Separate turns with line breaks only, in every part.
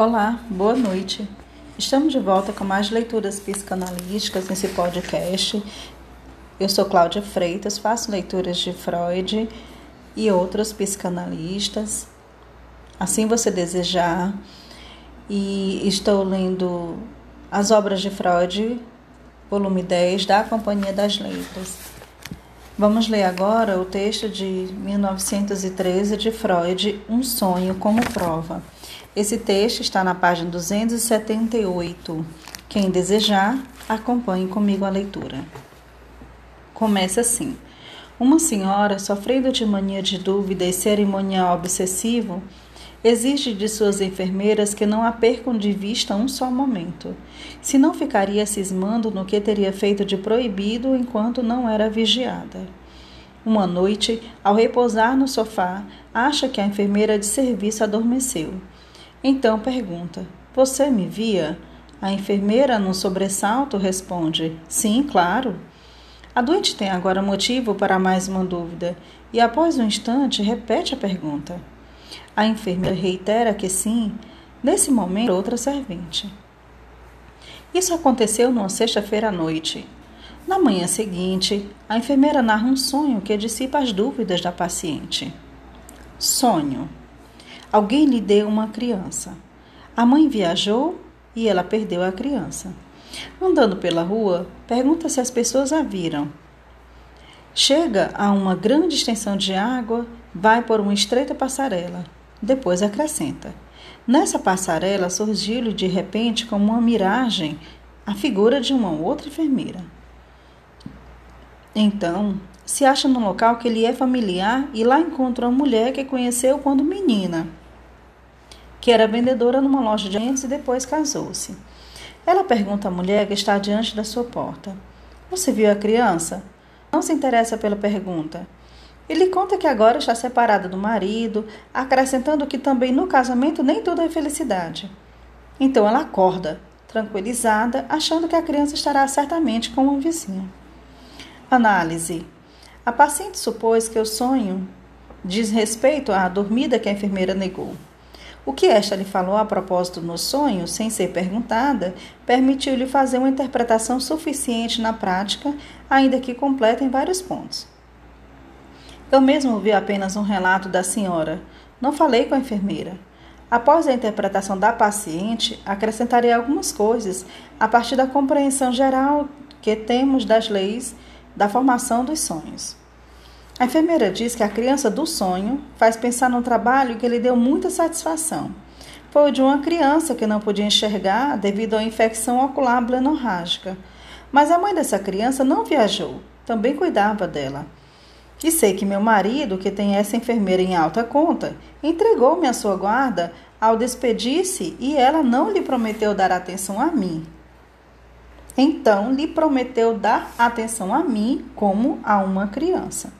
Olá, boa noite. Estamos de volta com mais leituras psicanalísticas nesse podcast. Eu sou Cláudia Freitas, faço leituras de Freud e outros psicanalistas, assim você desejar. E estou lendo as obras de Freud, volume 10, da Companhia das Letras. Vamos ler agora o texto de 1913 de Freud, Um Sonho como Prova. Esse texto está na página 278. Quem desejar, acompanhe comigo a leitura. Começa assim. Uma senhora, sofrendo de mania de dúvida e cerimonial obsessivo, exige de suas enfermeiras que não a percam de vista um só momento, senão ficaria cismando no que teria feito de proibido enquanto não era vigiada. Uma noite, ao repousar no sofá, acha que a enfermeira de serviço adormeceu então pergunta: Você me via? A enfermeira, num sobressalto, responde: Sim, claro. A doente tem agora motivo para mais uma dúvida e, após um instante, repete a pergunta. A enfermeira reitera que sim. Nesse momento, outra servente. Isso aconteceu numa sexta-feira à noite. Na manhã seguinte, a enfermeira narra um sonho que dissipa as dúvidas da paciente. Sonho. Alguém lhe deu uma criança. A mãe viajou e ela perdeu a criança. Andando pela rua, pergunta se as pessoas a viram. Chega a uma grande extensão de água, vai por uma estreita passarela. Depois acrescenta: Nessa passarela surgiu-lhe de repente, como uma miragem, a figura de uma outra enfermeira. Então, se acha num local que lhe é familiar e lá encontra uma mulher que conheceu quando menina que era vendedora numa loja de dentes e depois casou-se. Ela pergunta à mulher que está diante da sua porta: Você viu a criança? Não se interessa pela pergunta. Ele conta que agora está separada do marido, acrescentando que também no casamento nem tudo é felicidade. Então ela acorda, tranquilizada, achando que a criança estará certamente com uma vizinha. Análise. A paciente supôs que o sonho diz respeito à dormida que a enfermeira negou. O que esta lhe falou a propósito no sonho, sem ser perguntada, permitiu-lhe fazer uma interpretação suficiente na prática, ainda que completa em vários pontos. Eu mesmo vi apenas um relato da senhora. Não falei com a enfermeira. Após a interpretação da paciente, acrescentarei algumas coisas a partir da compreensão geral que temos das leis da formação dos sonhos. A enfermeira diz que a criança do sonho faz pensar num trabalho que lhe deu muita satisfação. Foi o de uma criança que não podia enxergar devido à infecção ocular blenorrágica. Mas a mãe dessa criança não viajou, também cuidava dela. E sei que meu marido, que tem essa enfermeira em alta conta, entregou-me a sua guarda ao despedir-se e ela não lhe prometeu dar atenção a mim. Então, lhe prometeu dar atenção a mim como a uma criança.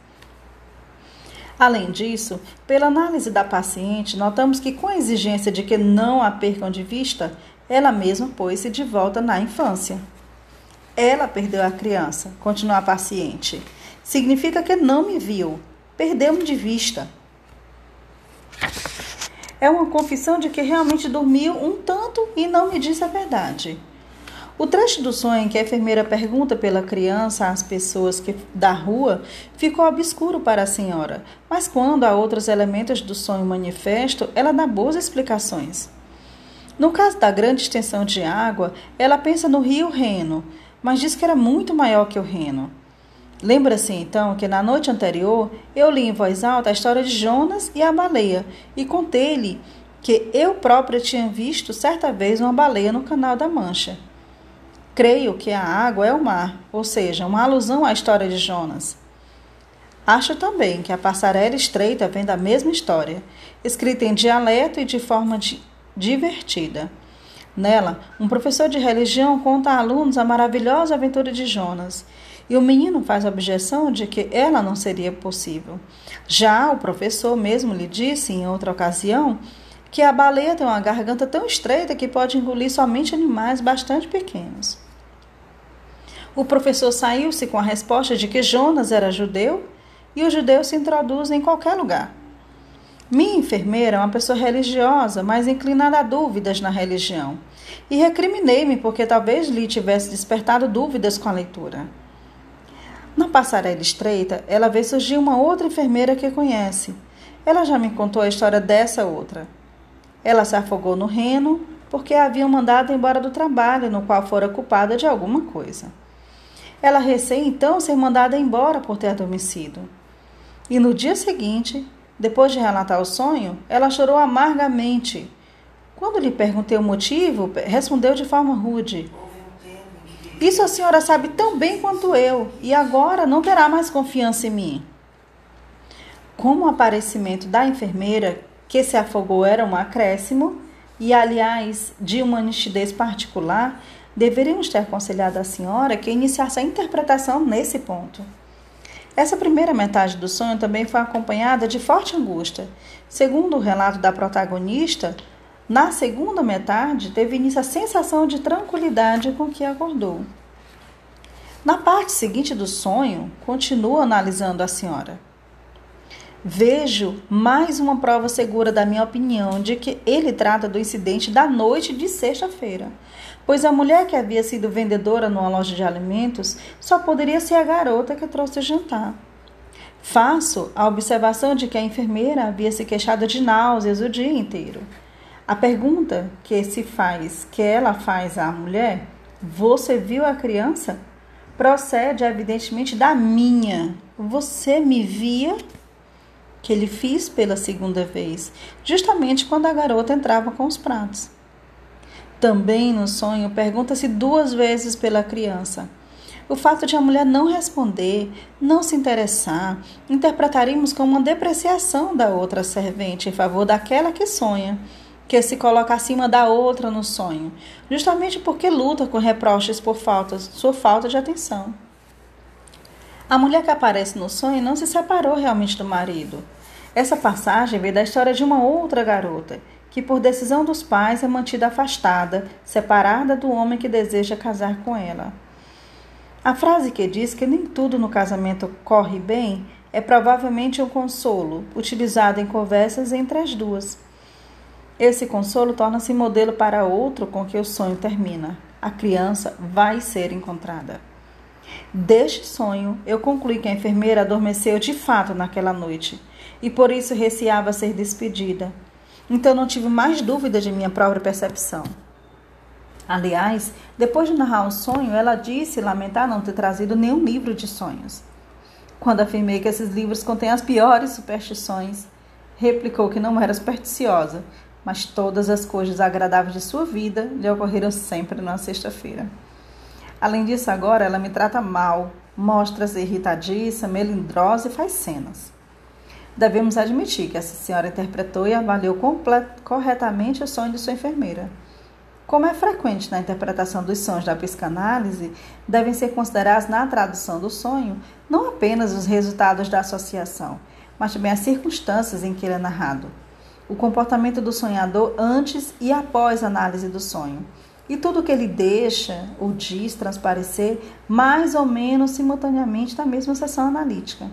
Além disso, pela análise da paciente, notamos que, com a exigência de que não a percam de vista, ela mesma pôs-se de volta na infância. Ela perdeu a criança, continua a paciente. Significa que não me viu, perdeu-me de vista. É uma confissão de que realmente dormiu um tanto e não me disse a verdade. O trecho do sonho em que a enfermeira pergunta pela criança às pessoas que, da rua ficou obscuro para a senhora, mas quando há outros elementos do sonho manifesto, ela dá boas explicações. No caso da grande extensão de água, ela pensa no rio Reno, mas diz que era muito maior que o Reno. Lembra-se então que na noite anterior eu li em voz alta a história de Jonas e a baleia e contei-lhe que eu própria tinha visto certa vez uma baleia no Canal da Mancha. Creio que a água é o mar, ou seja, uma alusão à história de Jonas. Acho também que a passarela estreita vem da mesma história, escrita em dialeto e de forma di divertida. Nela, um professor de religião conta a alunos a maravilhosa aventura de Jonas, e o menino faz a objeção de que ela não seria possível. Já o professor mesmo lhe disse em outra ocasião que a baleia tem uma garganta tão estreita que pode engolir somente animais bastante pequenos. O professor saiu-se com a resposta de que Jonas era judeu e os judeus se introduzem em qualquer lugar. Minha enfermeira é uma pessoa religiosa, mas inclinada a dúvidas na religião. E recriminei-me porque talvez lhe tivesse despertado dúvidas com a leitura. Na passarela estreita, ela vê surgir uma outra enfermeira que conhece. Ela já me contou a história dessa outra. Ela se afogou no reno porque a haviam mandado embora do trabalho no qual fora culpada de alguma coisa. Ela recém então ser mandada embora por ter adormecido. E no dia seguinte, depois de relatar o sonho, ela chorou amargamente. Quando lhe perguntei o motivo, respondeu de forma rude: Isso a senhora sabe tão bem quanto eu, e agora não terá mais confiança em mim. Como o aparecimento da enfermeira que se afogou era um acréscimo, e aliás de uma nitidez particular, deveríamos ter aconselhado a senhora que iniciasse a interpretação nesse ponto. Essa primeira metade do sonho também foi acompanhada de forte angústia. Segundo o relato da protagonista, na segunda metade teve início a sensação de tranquilidade com que acordou. Na parte seguinte do sonho, continua analisando a senhora. Vejo mais uma prova segura da minha opinião de que ele trata do incidente da noite de sexta-feira, pois a mulher que havia sido vendedora numa loja de alimentos só poderia ser a garota que trouxe o jantar. Faço a observação de que a enfermeira havia se queixado de náuseas o dia inteiro. A pergunta que se faz, que ela faz à mulher, você viu a criança? Procede evidentemente da minha. Você me via? que ele fiz pela segunda vez, justamente quando a garota entrava com os pratos. Também no sonho pergunta-se duas vezes pela criança. O fato de a mulher não responder, não se interessar, interpretaríamos como uma depreciação da outra servente em favor daquela que sonha, que se coloca acima da outra no sonho, justamente porque luta com reproches por falta, sua falta de atenção. A mulher que aparece no sonho não se separou realmente do marido. Essa passagem vem da história de uma outra garota, que por decisão dos pais é mantida afastada, separada do homem que deseja casar com ela. A frase que diz que nem tudo no casamento corre bem é provavelmente um consolo, utilizado em conversas entre as duas. Esse consolo torna-se modelo para outro com que o sonho termina. A criança vai ser encontrada. Deste sonho, eu concluí que a enfermeira adormeceu de fato naquela noite e por isso receava ser despedida. Então não tive mais dúvida de minha própria percepção. Aliás, depois de narrar o sonho, ela disse lamentar não ter trazido nenhum livro de sonhos. Quando afirmei que esses livros contêm as piores superstições, replicou que não era supersticiosa, mas todas as coisas agradáveis de sua vida lhe ocorreram sempre na sexta-feira. Além disso, agora ela me trata mal, mostra-se irritadiça, melindrosa e faz cenas. Devemos admitir que essa senhora interpretou e avaliou corretamente o sonho de sua enfermeira. Como é frequente na interpretação dos sonhos da psicanálise, devem ser considerados na tradução do sonho não apenas os resultados da associação, mas também as circunstâncias em que ele é narrado, o comportamento do sonhador antes e após a análise do sonho, e tudo o que ele deixa ou diz transparecer mais ou menos simultaneamente na mesma sessão analítica.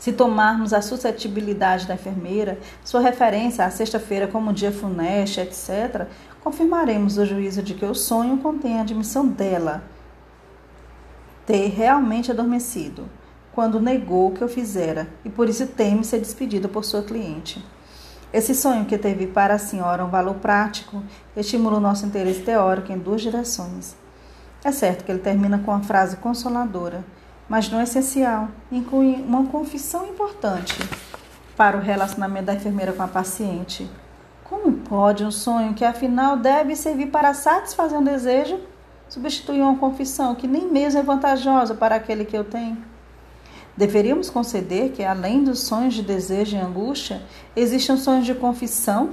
Se tomarmos a suscetibilidade da enfermeira, sua referência à sexta-feira como dia funeste, etc., confirmaremos o juízo de que o sonho contém a admissão dela ter realmente adormecido, quando negou que eu fizera, e por isso teme ser despedido por sua cliente. Esse sonho que teve para a senhora um valor prático estimula o nosso interesse teórico em duas direções. É certo que ele termina com uma frase consoladora mas não essencial, inclui uma confissão importante para o relacionamento da enfermeira com a paciente. Como pode um sonho que afinal deve servir para satisfazer um desejo substituir uma confissão que nem mesmo é vantajosa para aquele que eu tenho? Deveríamos conceder que, além dos sonhos de desejo e angústia, existem sonhos de confissão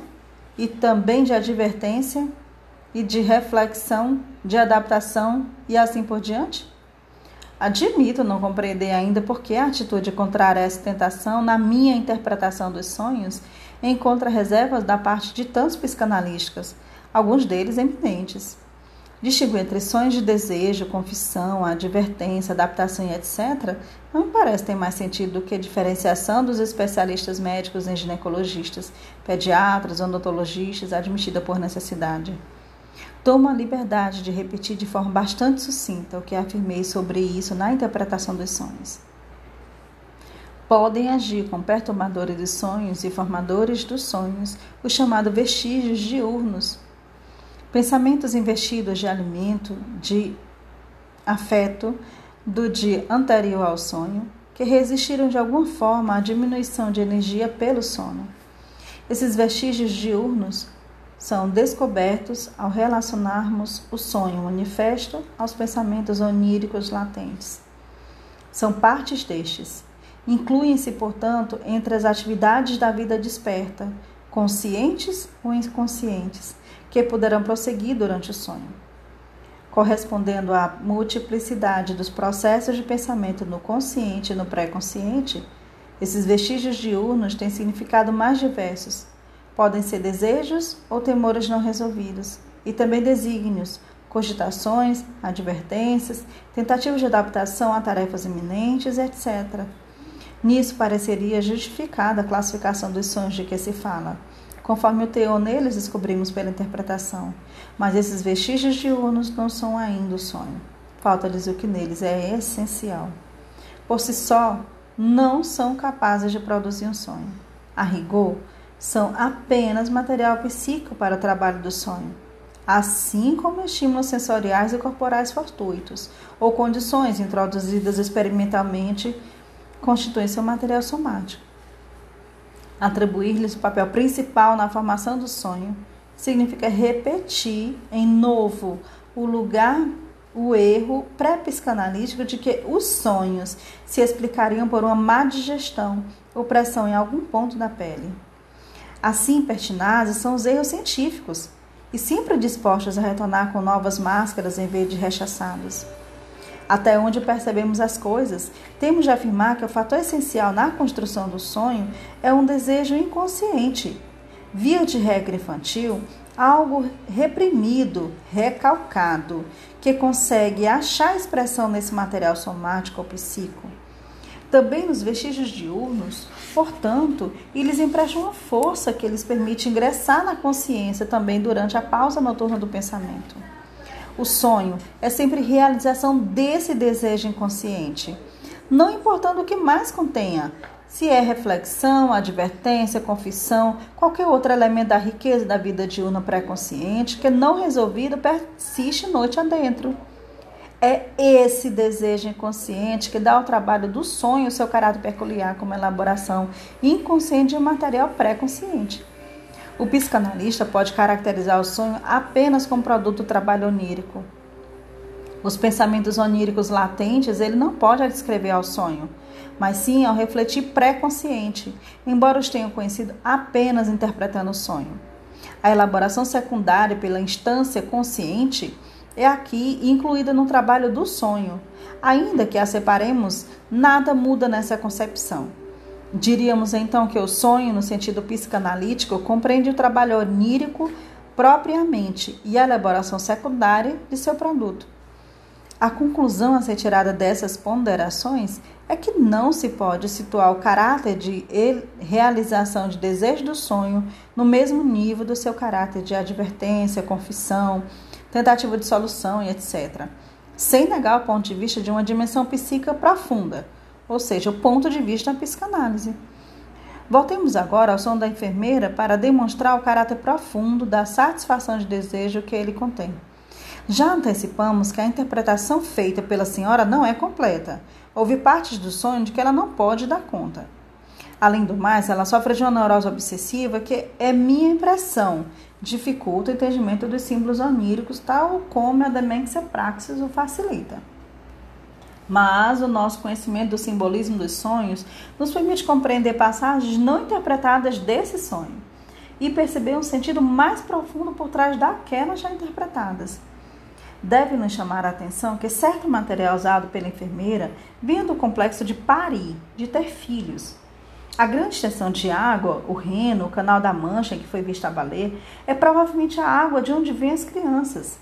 e também de advertência e de reflexão, de adaptação e assim por diante? Admito não compreender ainda por que a atitude contrária a essa tentação, na minha interpretação dos sonhos, encontra reservas da parte de tantos psicanalistas, alguns deles eminentes. Distinguir entre sonhos de desejo, confissão, advertência, adaptação e etc., não me parece ter mais sentido do que a diferenciação dos especialistas médicos em ginecologistas, pediatras, odontologistas, admitida por necessidade. Tomo a liberdade de repetir de forma bastante sucinta o que afirmei sobre isso na interpretação dos sonhos. Podem agir com perturbadores de sonhos e formadores dos sonhos, os chamados vestígios diurnos, Pensamentos investidos de alimento, de afeto do dia anterior ao sonho, que resistiram de alguma forma à diminuição de energia pelo sono. Esses vestígios diurnos são descobertos ao relacionarmos o sonho manifesto aos pensamentos oníricos latentes. São partes destes. Incluem-se, portanto, entre as atividades da vida desperta, conscientes ou inconscientes, que poderão prosseguir durante o sonho. Correspondendo à multiplicidade dos processos de pensamento no consciente e no pré-consciente, esses vestígios diurnos têm significado mais diversos. Podem ser desejos ou temores não resolvidos, e também desígnios, cogitações, advertências, tentativas de adaptação a tarefas iminentes, etc. Nisso pareceria justificada a classificação dos sonhos de que se fala conforme o teor neles descobrimos pela interpretação. Mas esses vestígios diurnos não são ainda o sonho. Falta-lhes o que neles é essencial. Por si só, não são capazes de produzir um sonho. A rigor, são apenas material psíquico para o trabalho do sonho, assim como estímulos sensoriais e corporais fortuitos, ou condições introduzidas experimentalmente constituem seu material somático. Atribuir-lhes o papel principal na formação do sonho significa repetir em novo o lugar, o erro pré-psicanalítico de que os sonhos se explicariam por uma má digestão ou pressão em algum ponto da pele. Assim, pertinazes são os erros científicos e sempre dispostos a retornar com novas máscaras em vez de rechaçados. Até onde percebemos as coisas, temos de afirmar que o fator essencial na construção do sonho é um desejo inconsciente. Via de regra infantil, algo reprimido, recalcado, que consegue achar expressão nesse material somático ou psíquico. Também nos vestígios diurnos, portanto, eles emprestam uma força que lhes permite ingressar na consciência também durante a pausa noturna do pensamento. O sonho é sempre realização desse desejo inconsciente, não importando o que mais contenha, se é reflexão, advertência, confissão, qualquer outro elemento da riqueza da vida diurna pré-consciente que não resolvido persiste noite adentro. É esse desejo inconsciente que dá ao trabalho do sonho seu caráter peculiar como elaboração inconsciente de um material pré-consciente. O psicanalista pode caracterizar o sonho apenas como produto do trabalho onírico. Os pensamentos oníricos latentes ele não pode descrever ao sonho, mas sim ao refletir pré-consciente, embora os tenham conhecido apenas interpretando o sonho. A elaboração secundária pela instância consciente é aqui incluída no trabalho do sonho. Ainda que a separemos, nada muda nessa concepção. Diríamos então que o sonho, no sentido psicanalítico, compreende o trabalho onírico propriamente e a elaboração secundária de seu produto. A conclusão a ser tirada dessas ponderações é que não se pode situar o caráter de realização de desejo do sonho no mesmo nível do seu caráter de advertência, confissão, tentativa de solução e etc., sem negar o ponto de vista de uma dimensão psíquica profunda ou seja, o ponto de vista da psicanálise. Voltemos agora ao som da enfermeira para demonstrar o caráter profundo da satisfação de desejo que ele contém. Já antecipamos que a interpretação feita pela senhora não é completa. Houve partes do sonho de que ela não pode dar conta. Além do mais, ela sofre de uma neurose obsessiva que é minha impressão, dificulta o entendimento dos símbolos oníricos, tal como a demência praxis o facilita mas o nosso conhecimento do simbolismo dos sonhos nos permite compreender passagens não interpretadas desse sonho e perceber um sentido mais profundo por trás daquelas já interpretadas. Deve nos chamar a atenção que certo material usado pela enfermeira vinha do complexo de parir, de ter filhos. A grande extensão de água, o Reno, o Canal da Mancha, que foi vista a baleia, é provavelmente a água de onde vêm as crianças.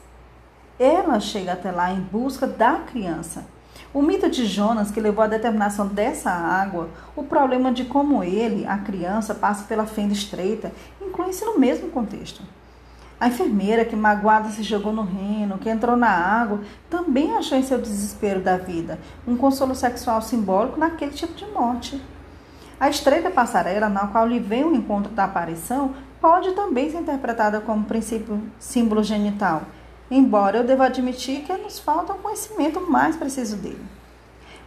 ela chega até lá em busca da criança. O mito de Jonas, que levou à determinação dessa água, o problema de como ele, a criança, passa pela fenda estreita, inclui-se no mesmo contexto. A enfermeira que magoada se jogou no reno, que entrou na água, também achou em seu desespero da vida um consolo sexual simbólico naquele tipo de morte. A estreita passarela na qual lhe vem o encontro da aparição pode também ser interpretada como princípio símbolo genital, embora eu deva admitir que nos falta um conhecimento mais preciso dele.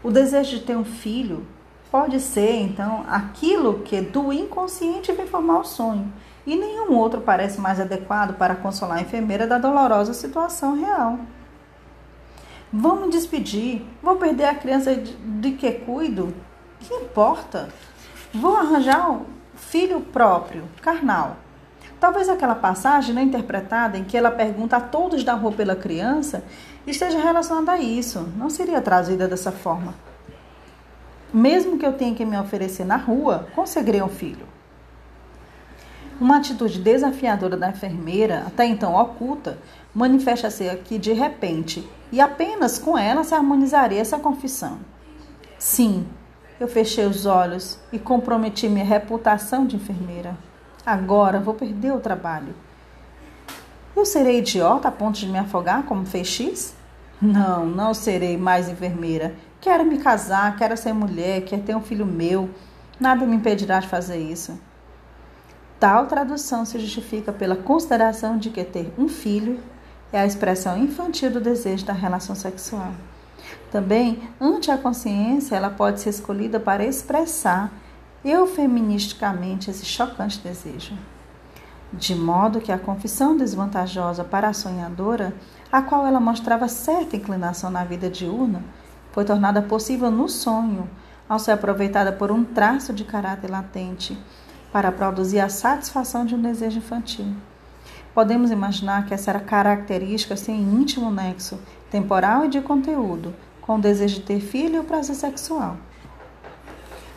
O desejo de ter um filho pode ser, então, aquilo que do inconsciente vem formar o sonho, e nenhum outro parece mais adequado para consolar a enfermeira da dolorosa situação real. Vou me despedir, vou perder a criança de que cuido? Que importa? Vou arranjar um filho próprio, carnal. Talvez aquela passagem não interpretada em que ela pergunta a todos da rua pela criança esteja relacionada a isso. Não seria trazida dessa forma. Mesmo que eu tenha que me oferecer na rua, conseguirei um filho. Uma atitude desafiadora da enfermeira, até então oculta, manifesta-se aqui de repente, e apenas com ela se harmonizaria essa confissão. Sim, eu fechei os olhos e comprometi minha reputação de enfermeira. Agora vou perder o trabalho. Eu serei idiota a ponto de me afogar como fez X? Não, não serei mais enfermeira. Quero me casar, quero ser mulher, quero ter um filho meu. Nada me impedirá de fazer isso. Tal tradução se justifica pela consideração de que ter um filho é a expressão infantil do desejo da relação sexual. Também, ante a consciência, ela pode ser escolhida para expressar eufeministicamente esse chocante desejo. De modo que a confissão desvantajosa para a sonhadora, a qual ela mostrava certa inclinação na vida diurna, foi tornada possível no sonho, ao ser aproveitada por um traço de caráter latente, para produzir a satisfação de um desejo infantil. Podemos imaginar que essa era característica sem íntimo nexo, temporal e de conteúdo, com o desejo de ter filho e o prazer sexual.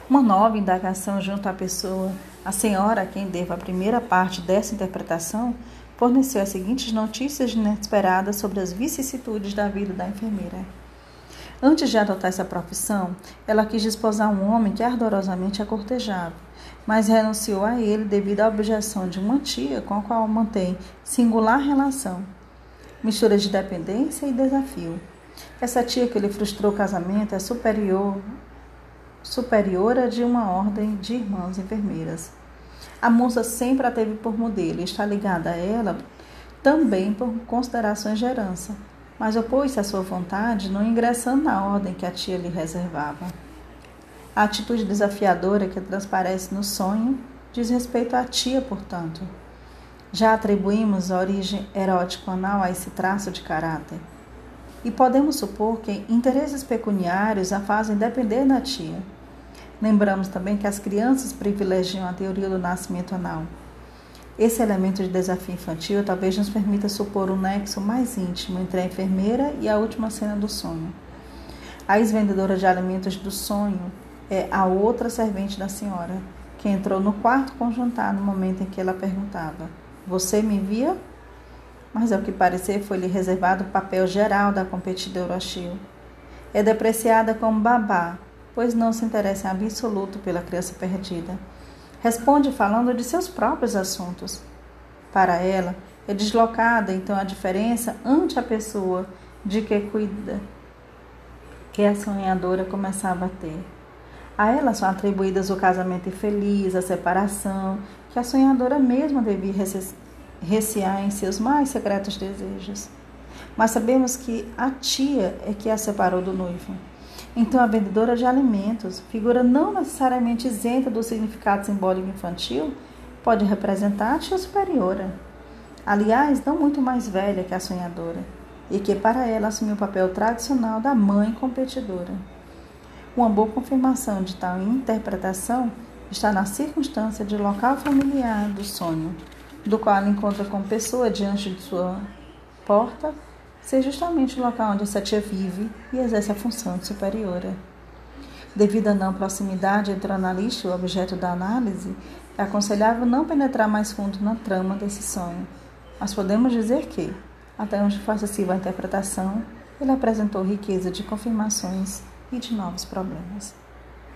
Uma nova indagação junto à pessoa, a senhora a quem devo a primeira parte dessa interpretação, forneceu as seguintes notícias inesperadas sobre as vicissitudes da vida da enfermeira. Antes de adotar essa profissão, ela quis desposar um homem que ardorosamente a cortejava, mas renunciou a ele devido à objeção de uma tia com a qual mantém singular relação, mistura de dependência e desafio. Essa tia que lhe frustrou o casamento é superior superiora de uma ordem de irmãs enfermeiras. A moça sempre a teve por modelo e está ligada a ela também por considerações de herança, mas opôs-se à sua vontade, não ingressando na ordem que a tia lhe reservava. A atitude desafiadora que transparece no sonho diz respeito à tia, portanto. Já atribuímos a origem erótico-anal a esse traço de caráter. E podemos supor que interesses pecuniários a fazem depender da tia. Lembramos também que as crianças privilegiam a teoria do nascimento anal. Esse elemento de desafio infantil talvez nos permita supor um nexo mais íntimo entre a enfermeira e a última cena do sonho. A ex-vendedora de alimentos do sonho é a outra servente da senhora, que entrou no quarto conjuntar no momento em que ela perguntava: Você me via? mas ao que parecer foi-lhe reservado o papel geral da competidora hostil. É depreciada como babá, pois não se interessa em absoluto pela criança perdida. Responde falando de seus próprios assuntos. Para ela, é deslocada então a diferença ante a pessoa de que cuida, que a sonhadora começava a ter. A ela são atribuídas o casamento infeliz, a separação, que a sonhadora mesma devia recear em seus mais secretos desejos. Mas sabemos que a tia é que a separou do noivo. Então, a vendedora de alimentos, figura não necessariamente isenta do significado simbólico infantil, pode representar a tia superiora. Aliás, não muito mais velha que a sonhadora, e que para ela assumiu o papel tradicional da mãe competidora. Uma boa confirmação de tal interpretação está na circunstância de local familiar do sonho do qual ela encontra como pessoa diante de sua porta, ser justamente o local onde essa tia vive e exerce a função de superiora. Devido à não proximidade entre o analista e o objeto da análise, é aconselhável não penetrar mais fundo na trama desse sonho. Mas podemos dizer que, Até onde foi acessível a interpretação, ele apresentou riqueza de confirmações e de novos problemas.